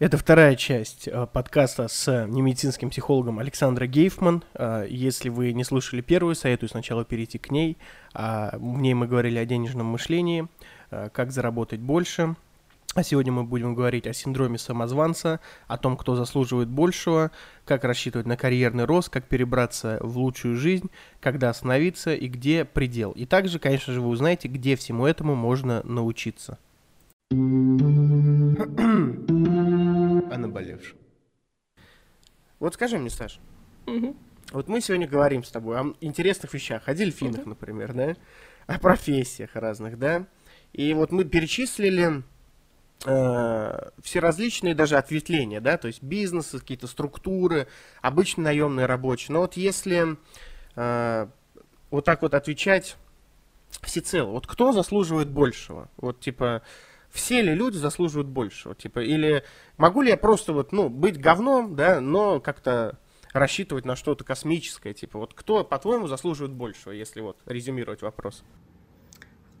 Это вторая часть э, подкаста с немедицинским психологом Александрой Гейфман. Э, если вы не слушали первую, советую сначала перейти к ней. А, в ней мы говорили о денежном мышлении, э, как заработать больше. А сегодня мы будем говорить о синдроме самозванца, о том, кто заслуживает большего, как рассчитывать на карьерный рост, как перебраться в лучшую жизнь, когда остановиться и где предел. И также, конечно же, вы узнаете, где всему этому можно научиться. о наболевшем. Вот скажи мне, Саш, угу. вот мы сегодня говорим с тобой о интересных вещах, о дельфинах, угу. например, да, о профессиях разных, да, и вот мы перечислили э, все различные даже ответвления, да, то есть бизнесы, какие-то структуры, обычные наемные рабочие. Но вот если э, вот так вот отвечать всецело, вот кто заслуживает большего? Вот типа все ли люди заслуживают большего, типа, или могу ли я просто вот, ну, быть говном, да, но как-то рассчитывать на что-то космическое, типа, вот кто, по-твоему, заслуживает большего, если вот резюмировать вопрос?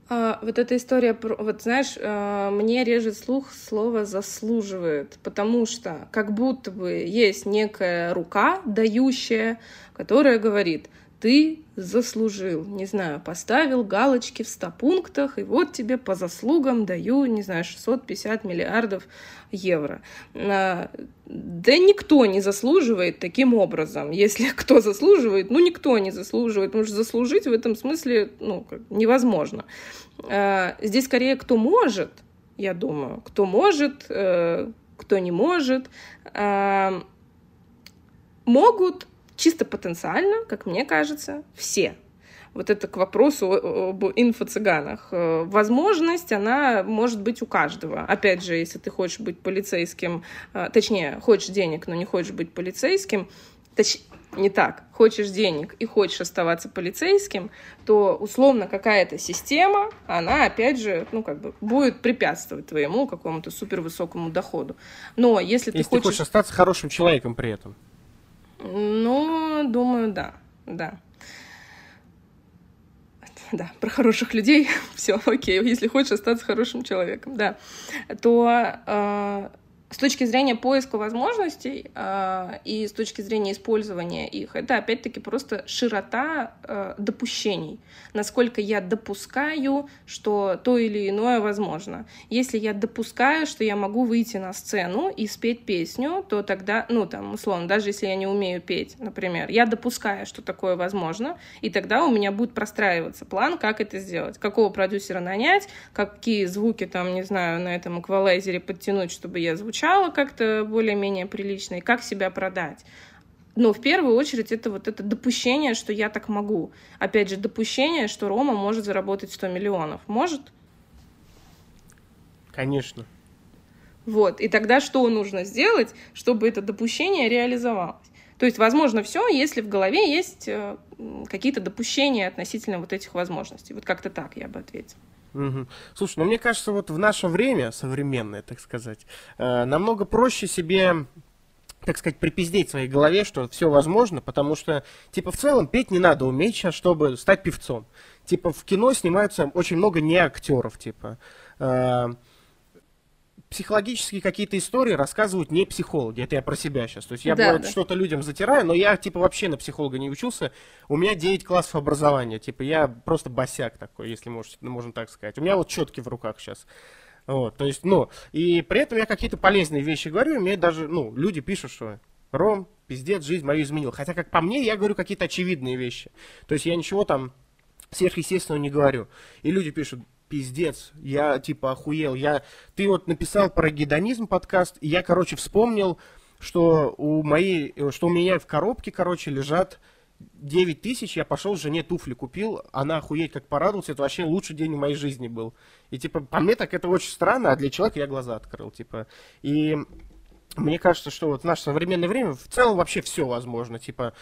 А, вот эта история, вот знаешь, а, мне режет слух слово «заслуживает», потому что как будто бы есть некая рука, дающая, которая говорит – ты заслужил, не знаю, поставил галочки в 100 пунктах, и вот тебе по заслугам даю, не знаю, 650 миллиардов евро. А, да никто не заслуживает таким образом. Если кто заслуживает, ну никто не заслуживает, потому что заслужить в этом смысле ну, невозможно. А, здесь скорее кто может, я думаю, кто может, э, кто не может, а, могут чисто потенциально, как мне кажется, все. Вот это к вопросу об инфо-цыганах. Э, возможность, она может быть у каждого. Опять же, если ты хочешь быть полицейским, э, точнее, хочешь денег, но не хочешь быть полицейским, точ... не так, хочешь денег и хочешь оставаться полицейским, то условно какая-то система, она опять же, ну как бы будет препятствовать твоему какому-то супервысокому доходу. Но если, если ты хочешь... ты хочешь остаться хорошим человеком при этом. Ну, думаю, да, да. Да, про хороших людей, все, окей, если хочешь остаться хорошим человеком, да, то э, с точки зрения поиска возможностей э, и с точки зрения использования их, это опять-таки просто широта э, допущений. Насколько я допускаю, что то или иное возможно. Если я допускаю, что я могу выйти на сцену и спеть песню, то тогда, ну там, условно, даже если я не умею петь, например, я допускаю, что такое возможно, и тогда у меня будет простраиваться план, как это сделать. Какого продюсера нанять, какие звуки там, не знаю, на этом эквалайзере подтянуть, чтобы я звучала звучало как-то более-менее прилично, и как себя продать. Но в первую очередь это вот это допущение, что я так могу. Опять же, допущение, что Рома может заработать 100 миллионов. Может? Конечно. Вот. И тогда что нужно сделать, чтобы это допущение реализовалось? То есть, возможно, все, если в голове есть э, какие-то допущения относительно вот этих возможностей. Вот как-то так я бы ответила. Угу. Слушай, ну мне кажется, вот в наше время, современное, так сказать, э, намного проще себе так сказать, припиздеть в своей голове, что все возможно, потому что, типа, в целом петь не надо уметь сейчас, чтобы стать певцом. Типа, в кино снимаются очень много не актеров, типа. Э, психологические какие-то истории рассказывают не психологи. Это я про себя сейчас. То есть я, да, да. что-то людям затираю, но я, типа, вообще на психолога не учился. У меня 9 классов образования. Типа, я просто босяк такой, если можете, можно так сказать. У меня вот четки в руках сейчас. Вот, то есть, ну, и при этом я какие-то полезные вещи говорю, и мне даже, ну, люди пишут, что Ром, пиздец, жизнь мою изменил. Хотя, как по мне, я говорю какие-то очевидные вещи. То есть я ничего там сверхъестественного не говорю. И люди пишут, пиздец, я типа охуел. Я, ты вот написал про гедонизм подкаст, и я, короче, вспомнил, что у моей, что у меня в коробке, короче, лежат 9 тысяч, я пошел жене туфли купил, она охуеть как порадовалась, это вообще лучший день в моей жизни был. И типа, по мне так это очень странно, а для человека я глаза открыл, типа. И мне кажется, что вот в наше современное время в целом вообще все возможно, типа,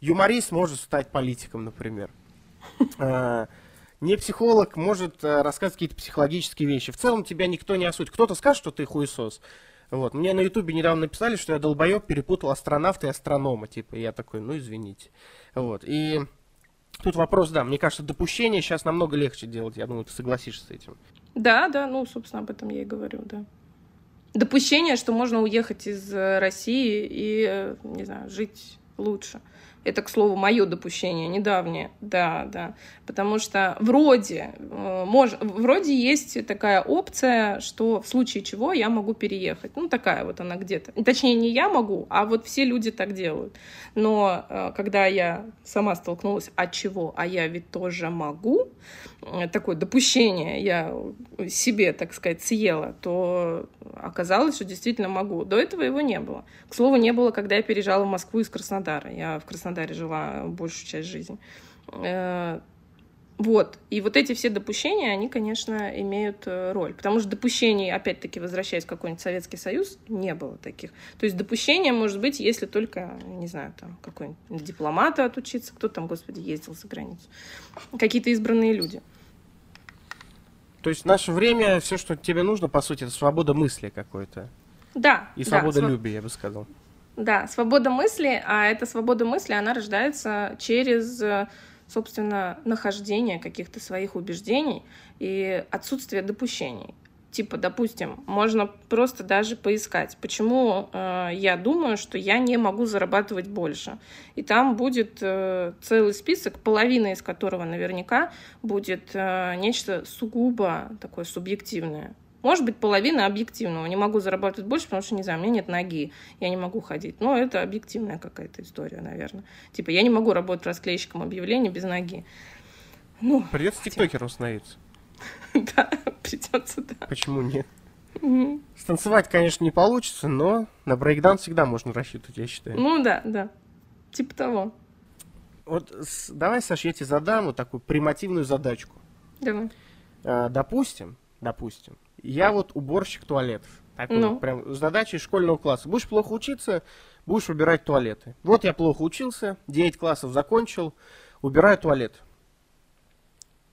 юморист может стать политиком, например. Не психолог может э, рассказывать какие-то психологические вещи. В целом тебя никто не осудит. Кто-то скажет, что ты хуесос. Вот. Мне на ютубе недавно написали, что я долбоеб перепутал астронавта и астронома. Типа, я такой, ну извините. Вот. И тут вопрос, да, мне кажется, допущение сейчас намного легче делать. Я думаю, ты согласишься с этим. Да, да, ну, собственно, об этом я и говорю, да. допущение, что можно уехать из России и, не знаю, жить лучше. Это, к слову, мое допущение недавнее. Да, да. Потому что вроде, э, мож, вроде есть такая опция, что в случае чего я могу переехать. Ну, такая вот она где-то. Точнее, не я могу, а вот все люди так делают. Но э, когда я сама столкнулась, от чего, а я ведь тоже могу, э, такое допущение я себе, так сказать, съела, то оказалось, что действительно могу. До этого его не было. К слову, не было, когда я переезжала в Москву из Краснодара. Я в Краснодаре жила большую часть жизни. Э, вот. И вот эти все допущения, они, конечно, имеют э, роль. Потому что допущений, опять-таки, возвращаясь в какой-нибудь Советский Союз, не было таких. То есть допущение может быть, если только, не знаю, там, какой-нибудь дипломата отучиться, кто там, господи, ездил за границу. Какие-то избранные люди. То есть в наше время все, что тебе нужно, по сути, это свобода мысли какой-то. Да. И свобода да, любви, я бы сказал. Да, свобода мысли, а эта свобода мысли, она рождается через, собственно, нахождение каких-то своих убеждений и отсутствие допущений. Типа, допустим, можно просто даже поискать, почему э, я думаю, что я не могу зарабатывать больше. И там будет э, целый список, половина из которого наверняка будет э, нечто сугубо такое субъективное. Может быть, половина объективного. Не могу зарабатывать больше, потому что, не знаю, у меня нет ноги, я не могу ходить. Но это объективная какая-то история, наверное. Типа, я не могу работать расклейщиком объявлений без ноги. Ну, Придется тиктокером становиться. Да, придется, да. Почему нет? Станцевать, конечно, не получится, но на брейкдаун всегда можно рассчитывать, я считаю. Ну да, да. Типа того. Вот давай, Саш, я тебе задам вот такую примативную задачку. Давай. А, допустим, допустим, я вот уборщик туалетов. Такой ну. вот прям задачей школьного класса. Будешь плохо учиться, будешь убирать туалеты. Вот я плохо учился, 9 классов закончил, убираю туалет.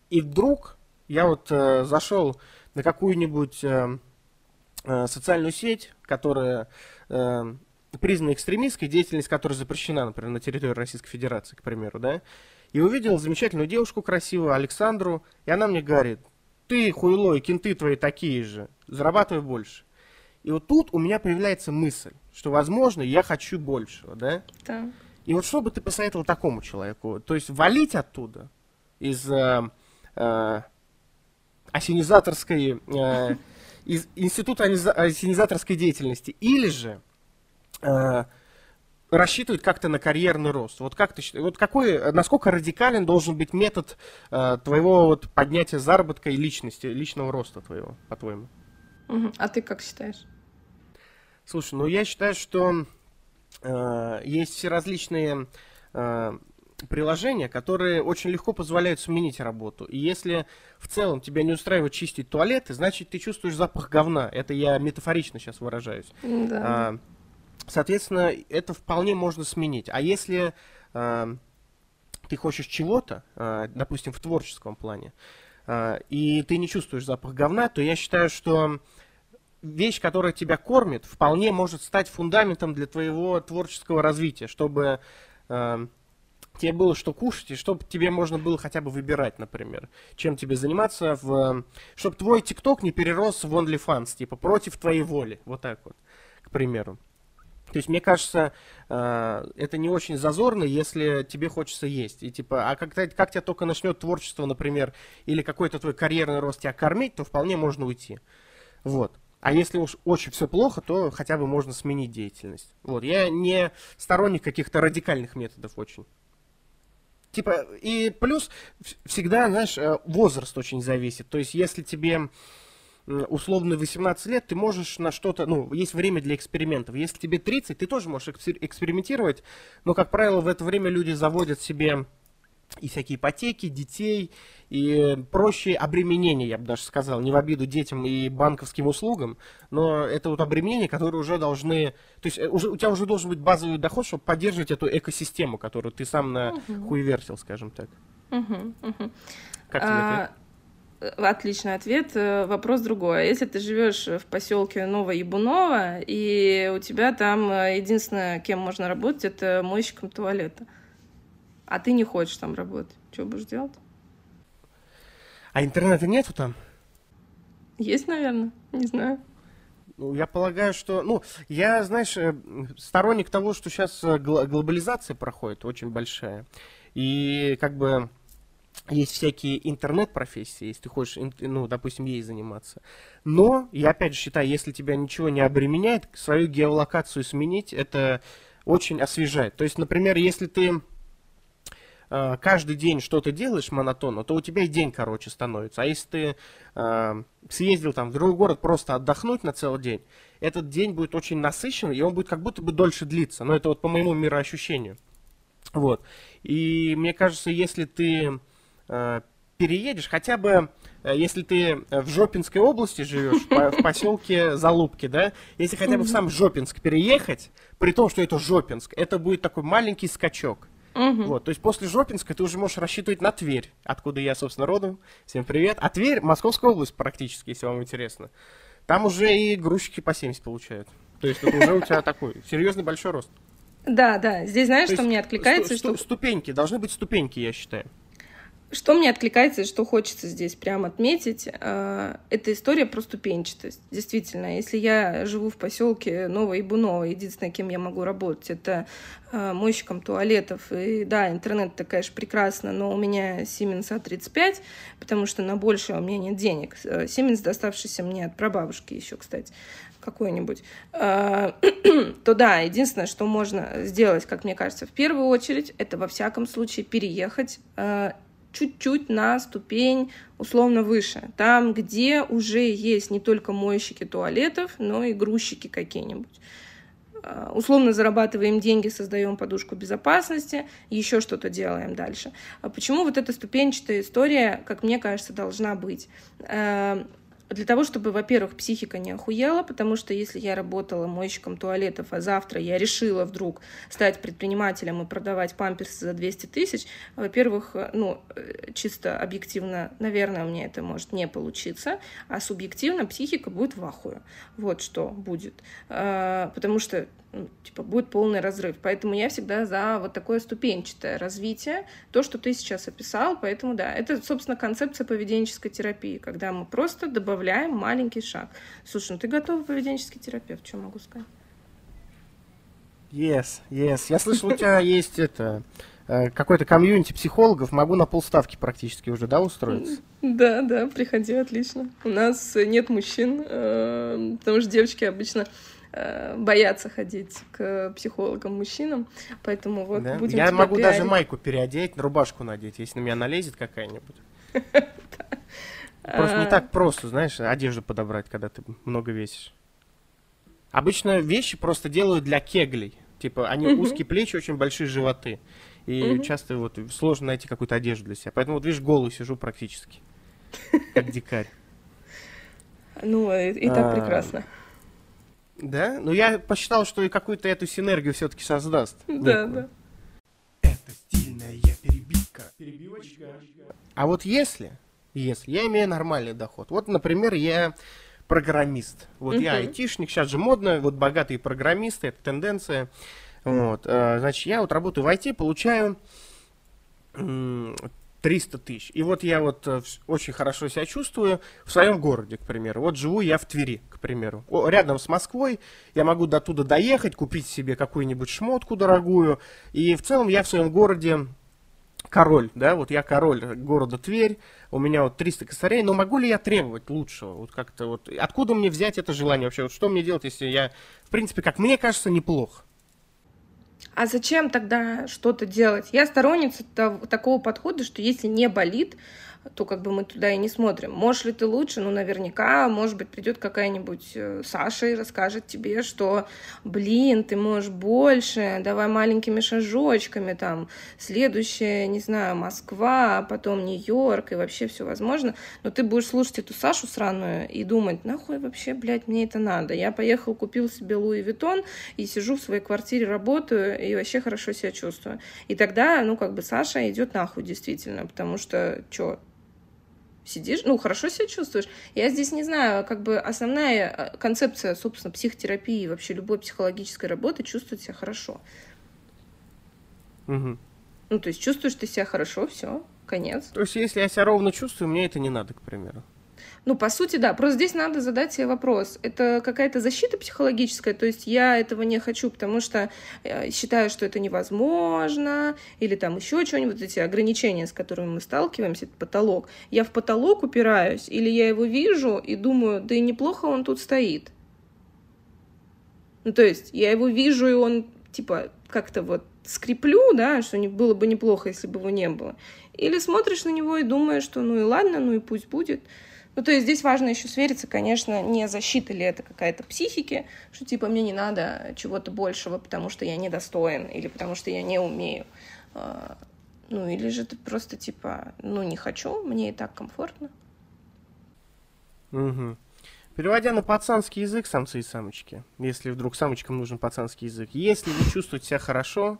И вдруг я вот э, зашел на какую-нибудь э, э, социальную сеть, которая э, признана экстремистской, деятельность которой запрещена, например, на территории Российской Федерации, к примеру, да, и увидел замечательную девушку красивую, Александру, и она мне говорит, ты хуйло, и кенты твои такие же, зарабатывай больше. И вот тут у меня появляется мысль, что, возможно, я хочу большего, да? Да. И вот что бы ты посоветовал такому человеку? То есть валить оттуда из э, э, осенизаторской, э, из института осенизаторской деятельности, или же э, рассчитывать как-то на карьерный рост. Вот как ты вот какой, насколько радикален должен быть метод э, твоего вот поднятия заработка и личности, личного роста твоего, по-твоему? А ты как считаешь? Слушай, ну я считаю, что э, есть все различные э, приложения, которые очень легко позволяют сменить работу. И если в целом тебя не устраивает чистить туалеты, значит ты чувствуешь запах говна. Это я метафорично сейчас выражаюсь. Да. А, соответственно, это вполне можно сменить. А если а, ты хочешь чего-то, а, допустим, в творческом плане, а, и ты не чувствуешь запах говна, то я считаю, что вещь, которая тебя кормит, вполне может стать фундаментом для твоего творческого развития, чтобы а, тебе было что кушать, и чтобы тебе можно было хотя бы выбирать, например, чем тебе заниматься, в, чтобы твой ТикТок не перерос в OnlyFans, типа против твоей воли, вот так вот, к примеру. То есть, мне кажется, э, это не очень зазорно, если тебе хочется есть. И типа, а как, как тебя только начнет творчество, например, или какой-то твой карьерный рост тебя кормить, то вполне можно уйти. Вот. А если уж очень все плохо, то хотя бы можно сменить деятельность. Вот. Я не сторонник каких-то радикальных методов очень. Типа, и плюс всегда, знаешь, э, возраст очень зависит. То есть, если тебе условно 18 лет, ты можешь на что-то, ну, есть время для экспериментов. Если тебе 30, ты тоже можешь экспериментировать, но, как правило, в это время люди заводят себе и всякие ипотеки, детей, и прочие обременения, я бы даже сказал, не в обиду детям и банковским услугам, но это вот обременения, которые уже должны, то есть э, уже, у тебя уже должен быть базовый доход, чтобы поддерживать эту экосистему, которую ты сам на угу. хуевертил, скажем так. Угу, угу. Как тебе а... Отличный ответ. Э, вопрос другой. Если ты живешь в поселке Новоебунова, и у тебя там э, единственное, кем можно работать, это мойщиком туалета, а ты не хочешь там работать. Что будешь делать? А интернета нету там? Есть, наверное, не знаю. Ну, я полагаю, что, ну, я, знаешь, э, сторонник того, что сейчас э, глобализация проходит очень большая. И как бы есть всякие интернет-профессии, если ты хочешь, ну, допустим, ей заниматься. Но, я опять же считаю, если тебя ничего не обременяет, свою геолокацию сменить, это очень освежает. То есть, например, если ты э, каждый день что-то делаешь монотонно, то у тебя и день короче становится. А если ты э, съездил там в другой город просто отдохнуть на целый день, этот день будет очень насыщенный, и он будет как будто бы дольше длиться. Но это вот по моему мироощущению. Вот. И мне кажется, если ты переедешь, хотя бы э, если ты в Жопинской области живешь, в поселке Залупки, да, если хотя бы в сам Жопинск переехать, при том, что это Жопинск, это будет такой маленький скачок. Угу. Вот, то есть после Жопинска ты уже можешь рассчитывать на Тверь, откуда я, собственно, родом. Всем привет. А Тверь, Московская область практически, если вам интересно. Там уже и грузчики по 70 получают. То есть это уже у тебя такой серьезный большой рост. Да, да. Здесь знаешь, что мне откликается? что... Ступеньки, должны быть ступеньки, я считаю. Что мне откликается и что хочется здесь прямо отметить, э, это история про ступенчатость. Действительно, если я живу в поселке Новоибуново, единственное, кем я могу работать, это э, мойщиком туалетов. И да, интернет такая же прекрасно, но у меня Siemens A35, потому что на большее у меня нет денег. Э, Siemens, доставшийся мне от прабабушки еще, кстати какой-нибудь, то да, единственное, что можно сделать, как мне кажется, в первую очередь, это во всяком случае переехать чуть-чуть на ступень условно выше. Там, где уже есть не только мойщики туалетов, но и грузчики какие-нибудь. А, условно зарабатываем деньги, создаем подушку безопасности, еще что-то делаем дальше. А почему вот эта ступенчатая история, как мне кажется, должна быть? Для того, чтобы, во-первых, психика не охуела, потому что если я работала мойщиком туалетов, а завтра я решила вдруг стать предпринимателем и продавать памперсы за 200 тысяч, во-первых, ну, э, чисто объективно, наверное, у меня это может не получиться, а субъективно психика будет в ахуе. Вот что будет. А, потому что ну, типа, будет полный разрыв. Поэтому я всегда за вот такое ступенчатое развитие, то, что ты сейчас описал. Поэтому, да, это, собственно, концепция поведенческой терапии, когда мы просто добавляем маленький шаг. Слушай, ну ты готовый поведенческий терапевт, что могу сказать? Yes, yes. Я слышал, у тебя есть это э, какой-то комьюнити психологов, могу на полставки практически уже, да, устроиться? Да, да, приходи, отлично. У нас нет мужчин, э, потому что девочки обычно боятся ходить к психологам-мужчинам, поэтому вот да? будем Я могу пиарить. даже майку переодеть, рубашку надеть, если на меня налезет какая-нибудь. Просто не а. так просто, знаешь, одежду подобрать, когда ты много весишь. Обычно вещи просто делают для кеглей. Типа, они узкие плечи, очень большие животы. И часто вот сложно найти какую-то одежду для себя. Поэтому вот видишь, голый сижу практически. Как дикарь. Ну, и, так а, прекрасно. Да? Ну, я посчитал, что и какую-то эту синергию все-таки создаст. Да, да. Это стильная перебивка. Перебивочка. А вот если, если я имею нормальный доход, вот, например, я программист. Вот uh-huh. я айтишник, сейчас же модно, вот богатые программисты, это тенденция. Вот, э, значит, я вот работаю в IT, получаю 300 тысяч. И вот я вот э, очень хорошо себя чувствую в своем городе, к примеру. Вот живу я в Твери, к примеру. О, рядом с Москвой. Я могу до туда доехать, купить себе какую-нибудь шмотку дорогую. И в целом я в своем городе король, да, вот я король города Тверь, у меня вот 300 косарей, но могу ли я требовать лучшего? Вот как-то вот, откуда мне взять это желание вообще? Вот что мне делать, если я, в принципе, как мне кажется, неплохо? А зачем тогда что-то делать? Я сторонница того, такого подхода, что если не болит, то как бы мы туда и не смотрим. Можешь ли ты лучше? Ну, наверняка, может быть, придет какая-нибудь э, Саша и расскажет тебе, что, блин, ты можешь больше, давай маленькими шажочками, там, следующая, не знаю, Москва, а потом Нью-Йорк, и вообще все возможно. Но ты будешь слушать эту Сашу сраную и думать, нахуй вообще, блядь, мне это надо. Я поехал, купил себе Луи Виттон и сижу в своей квартире, работаю и вообще хорошо себя чувствую. И тогда, ну, как бы Саша идет нахуй действительно, потому что, что, сидишь, ну, хорошо себя чувствуешь. Я здесь не знаю, как бы основная э, концепция, собственно, психотерапии и вообще любой психологической работы чувствовать себя хорошо. Угу. Ну, то есть чувствуешь ты себя хорошо, все, конец. То есть, если я себя ровно чувствую, мне это не надо, к примеру. Ну, по сути, да. Просто здесь надо задать себе вопрос. Это какая-то защита психологическая? То есть я этого не хочу, потому что э, считаю, что это невозможно, или там еще что-нибудь, эти ограничения, с которыми мы сталкиваемся, это потолок. Я в потолок упираюсь, или я его вижу и думаю, да и неплохо он тут стоит. Ну, то есть я его вижу, и он, типа, как-то вот скреплю, да, что не, было бы неплохо, если бы его не было. Или смотришь на него и думаешь, что ну и ладно, ну и пусть будет. Ну, то есть здесь важно еще свериться, конечно, не защита ли это какая-то психики, что типа мне не надо чего-то большего, потому что я недостоин или потому что я не умею. А, ну, или же ты просто типа, ну, не хочу, мне и так комфортно. Угу. Переводя на пацанский язык, самцы и самочки, если вдруг самочкам нужен пацанский язык, если вы чувствуете себя хорошо,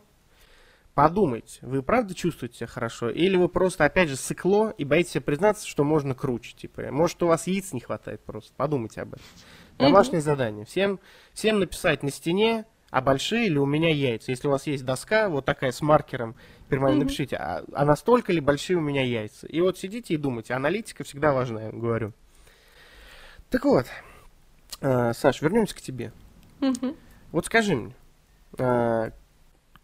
подумайте, вы правда чувствуете себя хорошо? Или вы просто, опять же, сыкло и боитесь себе признаться, что можно круче? Типа, может, у вас яиц не хватает просто? Подумайте об этом. Домашнее угу. задание. Всем, всем написать на стене, а большие ли у меня яйца? Если у вас есть доска, вот такая с маркером, перманентно угу. напишите, а, а настолько ли большие у меня яйца? И вот сидите и думайте. Аналитика всегда важна, я говорю. Так вот, э, Саш, вернемся к тебе. Угу. Вот скажи мне, э,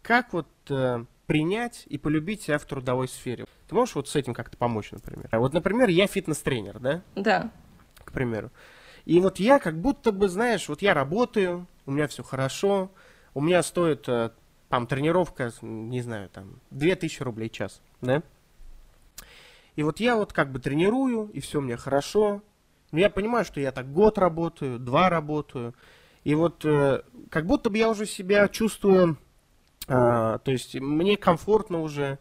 как вот э, принять и полюбить себя в трудовой сфере? Ты можешь вот с этим как-то помочь, например? Вот, например, я фитнес-тренер, да? Да. К примеру. И вот я как будто бы, знаешь, вот я работаю, у меня все хорошо, у меня стоит э, там тренировка, не знаю, там 2000 рублей в час, да? И вот я вот как бы тренирую, и все мне хорошо. Но я понимаю, что я так год работаю, два работаю. И вот э, как будто бы я уже себя чувствую то есть мне комфортно уже,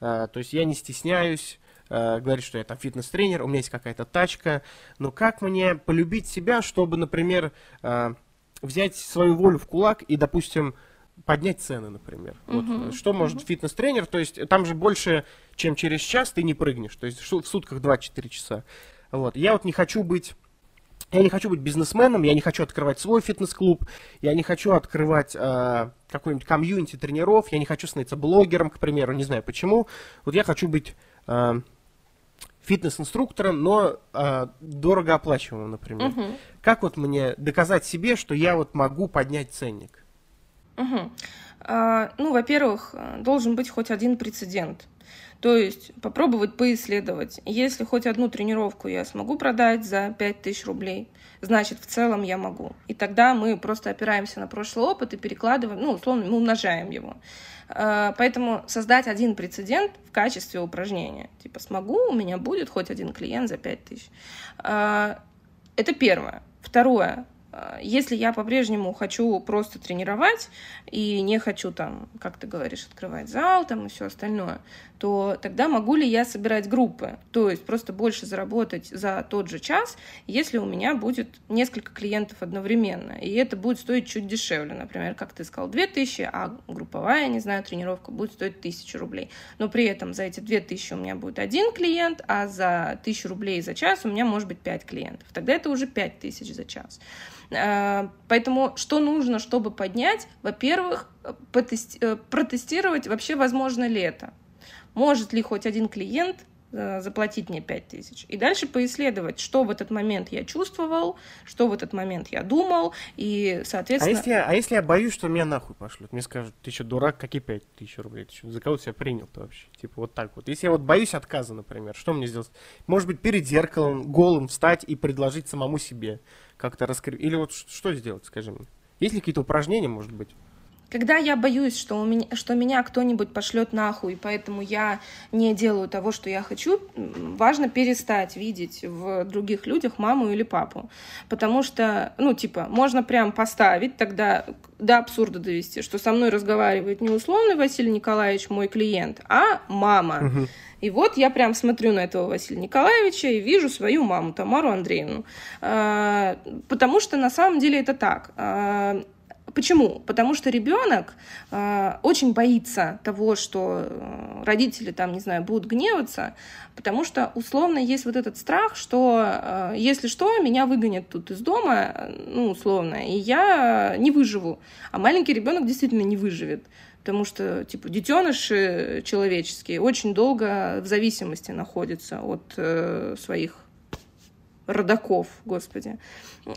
а, то есть я не стесняюсь а, говорить, что я там фитнес-тренер, у меня есть какая-то тачка, но как мне полюбить себя, чтобы, например, а, взять свою волю в кулак и, допустим, поднять цены, например. Uh-huh. Вот, что может uh-huh. фитнес-тренер? То есть там же больше, чем через час ты не прыгнешь. То есть в сутках 24 часа. Вот. Я вот не хочу быть я не хочу быть бизнесменом, я не хочу открывать свой фитнес-клуб, я не хочу открывать э, какой-нибудь комьюнити тренеров, я не хочу становиться блогером, к примеру, не знаю почему. Вот я хочу быть э, фитнес-инструктором, но э, дорого оплачиваемым, например. Угу. Как вот мне доказать себе, что я вот могу поднять ценник? Угу. А, ну, во-первых, должен быть хоть один прецедент. То есть попробовать поисследовать. Если хоть одну тренировку я смогу продать за 5000 рублей, значит, в целом я могу. И тогда мы просто опираемся на прошлый опыт и перекладываем, ну, условно, мы умножаем его. А, поэтому создать один прецедент в качестве упражнения. Типа, смогу, у меня будет хоть один клиент за 5000. А, это первое. Второе. А, если я по-прежнему хочу просто тренировать и не хочу там, как ты говоришь, открывать зал там и все остальное, то тогда могу ли я собирать группы? То есть просто больше заработать за тот же час, если у меня будет несколько клиентов одновременно. И это будет стоить чуть дешевле. Например, как ты сказал, 2000, а групповая, не знаю, тренировка будет стоить 1000 рублей. Но при этом за эти 2000 у меня будет один клиент, а за 1000 рублей за час у меня может быть 5 клиентов. Тогда это уже 5000 за час. Э, поэтому что нужно, чтобы поднять? Во-первых, э, протестировать вообще возможно ли это. Может ли хоть один клиент э, заплатить мне 5 тысяч. И дальше поисследовать, что в этот момент я чувствовал, что в этот момент я думал, и, соответственно... А если, я, а если я боюсь, что меня нахуй пошлют? Мне скажут, ты что, дурак, какие 5 тысяч рублей? Ты что, за кого себя принял-то вообще? Типа вот так вот. Если я вот боюсь отказа, например, что мне сделать? Может быть, перед зеркалом голым встать и предложить самому себе как-то раскрыть? Или вот что сделать, скажи мне? Есть ли какие-то упражнения, может быть? Когда я боюсь, что, у меня, что меня кто-нибудь пошлет нахуй, поэтому я не делаю того, что я хочу, важно перестать видеть в других людях маму или папу. Потому что, ну, типа, можно прям поставить тогда до абсурда довести, что со мной разговаривает не условный Василий Николаевич, мой клиент, а мама. Угу. И вот я прям смотрю на этого Василия Николаевича и вижу свою маму, Тамару Андреевну. А, потому что на самом деле это так а, Почему? Потому что ребенок э, очень боится того, что э, родители там, не знаю, будут гневаться, потому что условно есть вот этот страх, что э, если что, меня выгонят тут из дома, ну, условно, и я не выживу. А маленький ребенок действительно не выживет потому что, типа, детеныши человеческие очень долго в зависимости находятся от э, своих родаков, господи.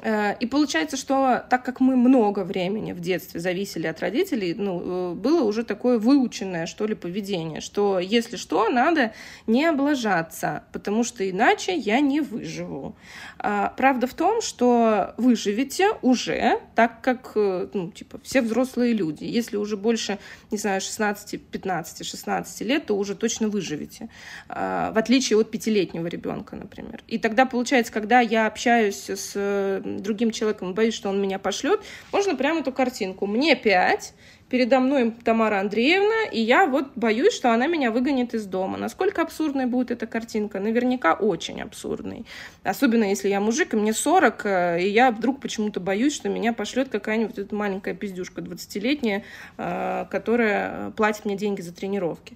Э, и получается, что так как мы много времени в детстве зависели от родителей, ну, э, было уже такое выученное, что ли, поведение, что если что, надо не облажаться, потому что иначе я не выживу. А, правда в том, что выживете уже, так как, э, ну, типа, все взрослые люди. Если уже больше, не знаю, 16, 15, 16 лет, то уже точно выживете. А, в отличие от пятилетнего ребенка, например. И тогда, получается, когда я общаюсь с другим человеком, боюсь, что он меня пошлет, можно прямо эту картинку. Мне пять, передо мной Тамара Андреевна, и я вот боюсь, что она меня выгонит из дома. Насколько абсурдной будет эта картинка? Наверняка очень абсурдной. Особенно если я мужик, и мне 40, э, и я вдруг почему-то боюсь, что меня пошлет какая-нибудь эта маленькая пиздюшка 20-летняя, э, которая платит мне деньги за тренировки.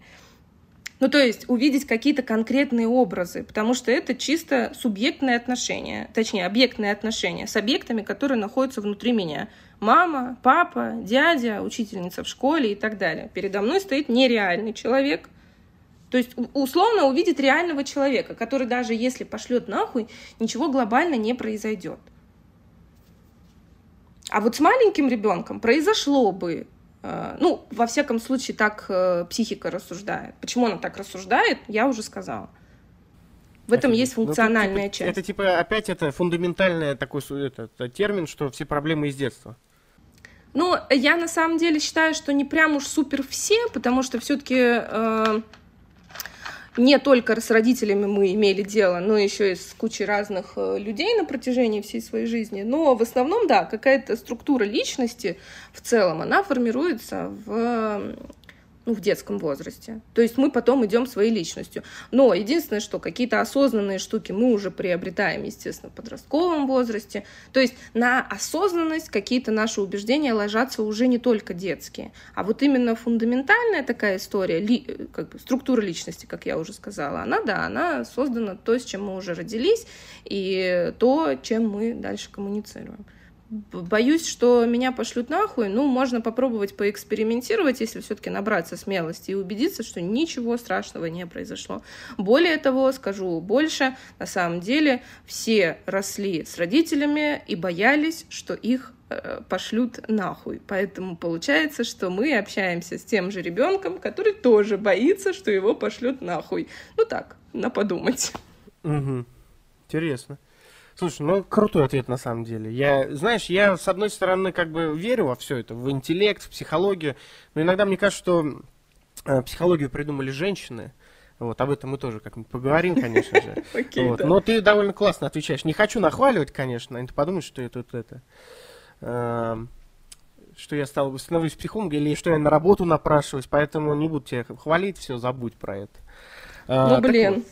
Ну, то есть увидеть какие-то конкретные образы, потому что это чисто субъектные отношения, точнее, объектные отношения с объектами, которые находятся внутри меня. Мама, папа, дядя, учительница в школе и так далее. Передо мной стоит нереальный человек, то есть условно увидеть реального человека, который даже если пошлет нахуй, ничего глобально не произойдет. А вот с маленьким ребенком произошло бы ну, во всяком случае, так э, психика рассуждает. Почему она так рассуждает, я уже сказала. В этом это, есть ну, функциональная ну, часть. Это типа опять это фундаментальный такой это, это термин, что все проблемы из детства. Ну, я на самом деле считаю, что не прям уж супер все, потому что все-таки э, не только с родителями мы имели дело, но еще и с кучей разных э, людей на протяжении всей своей жизни. Но в основном, да, какая-то структура личности в целом, она формируется в ну, в детском возрасте. То есть мы потом идем своей личностью. Но единственное, что какие-то осознанные штуки мы уже приобретаем, естественно, в подростковом возрасте. То есть на осознанность какие-то наши убеждения ложатся уже не только детские. А вот именно фундаментальная такая история, ли, как бы структура личности, как я уже сказала, она, да, она создана то, с чем мы уже родились, и то, чем мы дальше коммуницируем боюсь, что меня пошлют нахуй. Ну, можно попробовать поэкспериментировать, если все-таки набраться смелости и убедиться, что ничего страшного не произошло. Более того, скажу больше, на самом деле все росли с родителями и боялись, что их э, пошлют нахуй. Поэтому получается, что мы общаемся с тем же ребенком, который тоже боится, что его пошлют нахуй. Ну так, на подумать. Угу. Интересно. Слушай, ну крутой ответ на самом деле. Я, знаешь, я с одной стороны как бы верю во все это, в интеллект, в психологию, но иногда мне кажется, что э, психологию придумали женщины. Вот, об этом мы тоже как-нибудь поговорим, конечно же. Okay, вот. да. Но ты довольно классно отвечаешь. Не хочу нахваливать, конечно, а ты подумаешь, что я тут это... Э, что я стал становлюсь психологом или что я на работу напрашиваюсь, поэтому не буду тебя хвалить, все, забудь про это. А, ну, блин.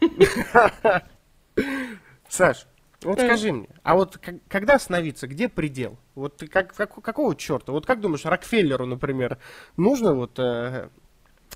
Саш, вот скажи мне, а вот когда остановиться, где предел? Вот ты как, как, какого черта? Вот как думаешь, Рокфеллеру, например, нужно вот э,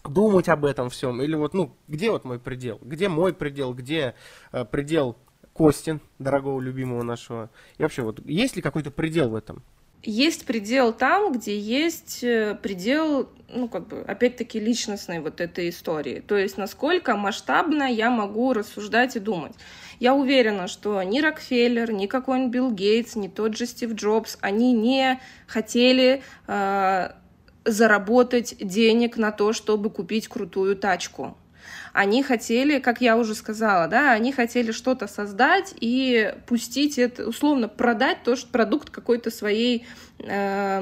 думать об этом всем? Или вот, ну, где вот мой предел? Где мой предел? Где э, предел Костин, дорогого любимого нашего? И вообще, вот есть ли какой-то предел в этом? Есть предел там, где есть э, предел, ну, как бы, опять-таки, личностной вот этой истории. То есть, насколько масштабно я могу рассуждать и думать. Я уверена, что ни Рокфеллер, ни какой-нибудь Билл Гейтс, ни тот же Стив Джобс, они не хотели э, заработать денег на то, чтобы купить крутую тачку. Они хотели, как я уже сказала, да, они хотели что-то создать и пустить это, условно, продать то, что продукт какой-то своей э,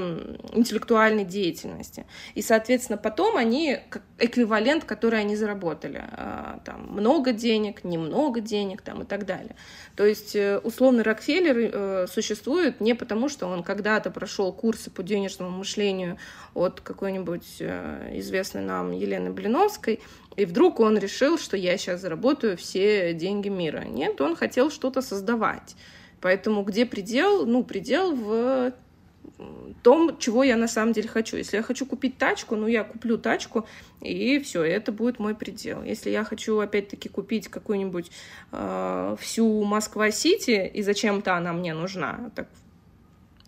интеллектуальной деятельности. И, соответственно, потом они, эквивалент, который они заработали, э, там, много денег, немного денег, там, и так далее. То есть, э, условно, Рокфеллер э, существует не потому, что он когда-то прошел курсы по денежному мышлению от какой-нибудь э, известной нам Елены Блиновской, и вдруг он решил, что я сейчас заработаю все деньги мира. Нет, он хотел что-то создавать. Поэтому где предел? Ну, предел в том, чего я на самом деле хочу. Если я хочу купить тачку, ну, я куплю тачку, и все, это будет мой предел. Если я хочу, опять-таки, купить какую-нибудь э, всю Москва-Сити, и зачем-то она мне нужна, так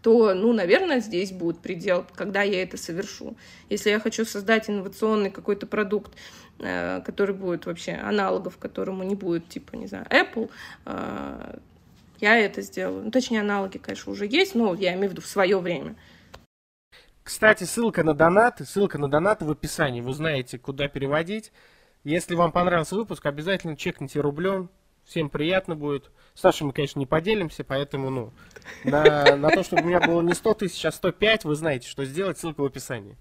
то, ну, наверное, здесь будет предел, когда я это совершу. Если я хочу создать инновационный какой-то продукт, э, который будет вообще аналогов, которому не будет, типа, не знаю, Apple, э, я это сделаю. Ну, точнее, аналоги, конечно, уже есть, но я имею в виду в свое время. Кстати, ссылка на донаты, ссылка на донаты в описании. Вы знаете, куда переводить. Если вам понравился выпуск, обязательно чекните рублем. Всем приятно будет. Саша мы, конечно, не поделимся, поэтому, ну, на, на то, чтобы у меня было не 100 тысяч, а 105, вы знаете, что сделать. Ссылка в описании.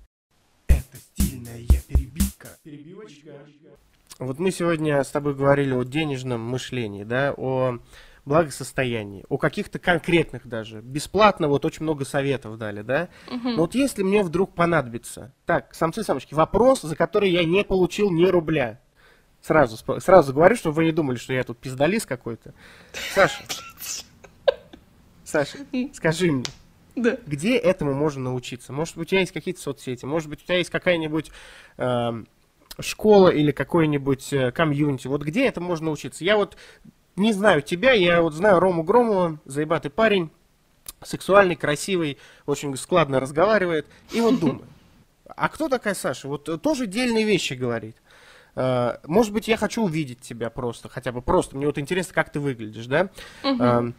Это стильная перебивка. Перебивочка. Вот мы сегодня с тобой говорили о денежном мышлении, да, о благосостоянии, о каких-то конкретных даже. Бесплатно вот очень много советов дали, да? Угу. Но вот если мне вдруг понадобится, так, самцы-самочки, вопрос, за который я не получил ни рубля. Сразу, сразу говорю, чтобы вы не думали, что я тут пиздалис какой-то. Саша, Саша, скажи мне, да. где этому можно научиться? Может быть, у тебя есть какие-то соцсети, может быть, у тебя есть какая-нибудь э, школа или какой-нибудь э, комьюнити. Вот где это можно научиться? Я вот не знаю тебя, я вот знаю Рому Громова, заебатый парень, сексуальный, красивый, очень складно разговаривает. И вот думаю, а кто такая Саша? Вот тоже дельные вещи говорит. А, может быть, я хочу увидеть тебя просто, хотя бы просто. Мне вот интересно, как ты выглядишь, да? Угу.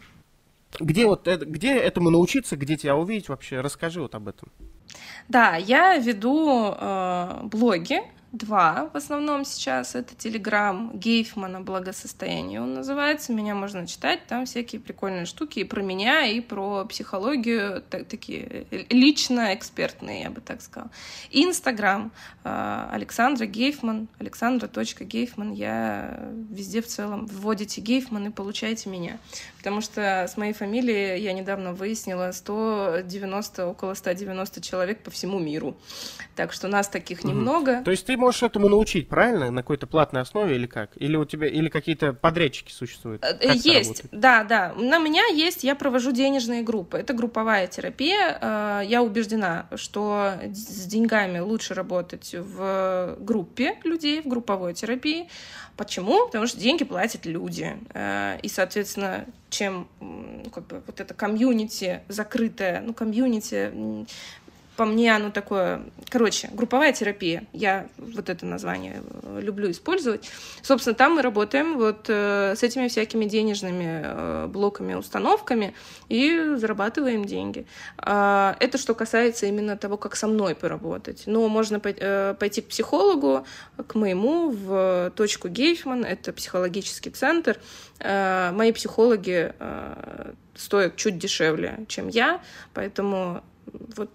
Где вот это, где этому научиться, где тебя увидеть вообще? Расскажи вот об этом. Да, я веду э, блоги два в основном сейчас. Это Телеграм Гейфмана «Благосостояние» он называется. Меня можно читать, там всякие прикольные штуки и про меня, и про психологию, так, такие лично экспертные, я бы так сказала. Инстаграм а, Александра Гейфман, Александра.гейфман. Я везде в целом вводите Гейфман и получаете меня. Потому что с моей фамилией я недавно выяснила 190, около 190 человек по всему миру. Так что нас таких немного. Угу. То есть ты можешь этому научить, правильно? На какой-то платной основе или как? Или у тебя или какие-то подрядчики существуют? Э, как есть, да, да. На меня есть, я провожу денежные группы. Это групповая терапия. Э, я убеждена, что с деньгами лучше работать в группе людей, в групповой терапии. Почему? Потому что деньги платят люди. Э, и, соответственно, чем как бы вот это комьюнити закрытое, ну, комьюнити по мне оно такое... Короче, групповая терапия. Я вот это название э, люблю использовать. Собственно, там мы работаем вот э, с этими всякими денежными э, блоками, установками и зарабатываем деньги. Э, это что касается именно того, как со мной поработать. Но можно пойти к психологу, к моему, в точку Гейфман, это психологический центр. Э, мои психологи э, стоят чуть дешевле, чем я, поэтому вот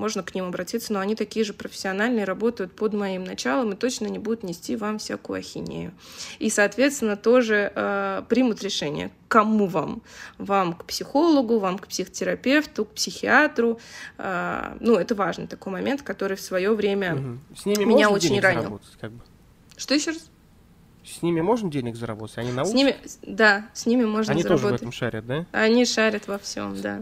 можно к ним обратиться, но они такие же профессиональные, работают под моим началом и точно не будут нести вам всякую ахинею. И, соответственно, тоже э, примут решение, кому вам. Вам к психологу, вам к психотерапевту, к психиатру. Э, ну, это важный такой момент, который в свое время угу. С ними меня очень ранил. Как бы? Что еще раз? С ними можно денег заработать? Они научат? С ними, да, с ними можно Они заработать. тоже в этом шарят, да? Они шарят во всем, да.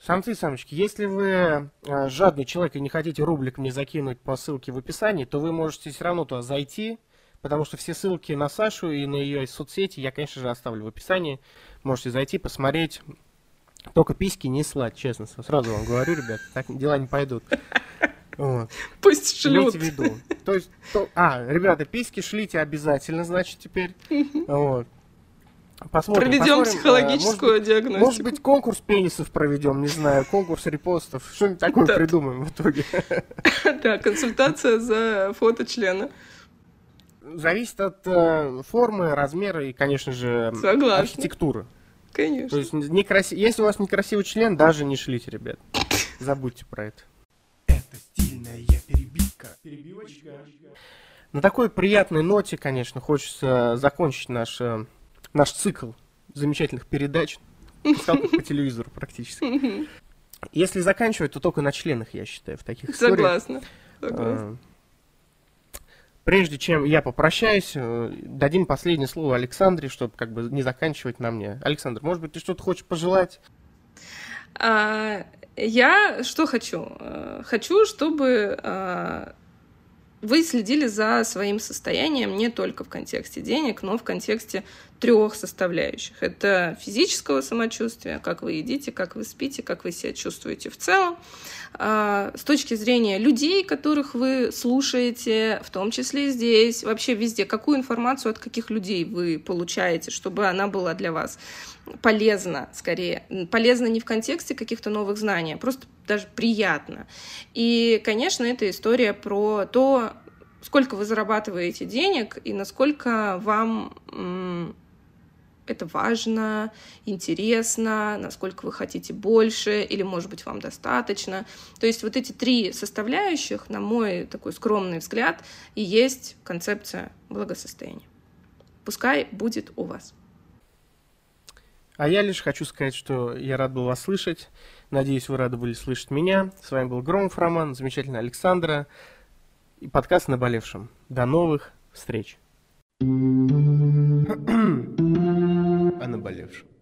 Самцы и самочки, если вы э, жадный человек и не хотите рублик мне закинуть по ссылке в описании, то вы можете все равно туда зайти, потому что все ссылки на Сашу и на ее соцсети я, конечно же, оставлю в описании. Можете зайти, посмотреть. Только письки не слать, честно, сразу вам говорю, ребят, так дела не пойдут. Вот. Пусть шлют. Имейте в виду. То есть, то, а, ребята, письки шлите обязательно, значит, теперь. Вот. Посмотрим, проведем посмотрим. психологическую может, диагностику. Может быть, конкурс пенисов проведем, не знаю, конкурс репостов. Что-нибудь такое придумаем в итоге. Да, консультация за фото члена. Зависит от э, формы, размера и, конечно же, Согласна. архитектуры. Конечно. То есть, некраси... если у вас некрасивый член, даже не шлите, ребят. Забудьте про это. Перебивка. Перебивочка. На такой приятной ноте, конечно, хочется закончить наш э, наш цикл замечательных передач, по телевизору практически. Если заканчивать, то только на членах, я считаю, в таких Согласна. Согласна. А, прежде чем я попрощаюсь, э, дадим последнее слово Александре, чтобы как бы не заканчивать на мне. Александр, может быть, ты что-то хочешь пожелать? А, я что хочу? Э, хочу, чтобы а, вы следили за своим состоянием не только в контексте денег, но в контексте трех составляющих. Это физического самочувствия, как вы едите, как вы спите, как вы себя чувствуете в целом. А, с точки зрения людей, которых вы слушаете, в том числе здесь, вообще везде, какую информацию от каких людей вы получаете, чтобы она была для вас полезна, скорее. Полезна не в контексте каких-то новых знаний, а просто даже приятно. И, конечно, это история про то, сколько вы зарабатываете денег и насколько вам это важно, интересно, насколько вы хотите больше, или, может быть, вам достаточно. То есть вот эти три составляющих, на мой такой скромный взгляд, и есть концепция благосостояния. Пускай будет у вас. А я лишь хочу сказать, что я рад был вас слышать. Надеюсь, вы рады были слышать меня. С вами был Громов Роман, замечательная Александра и подкаст «Наболевшим». До новых встреч! О наболевшем.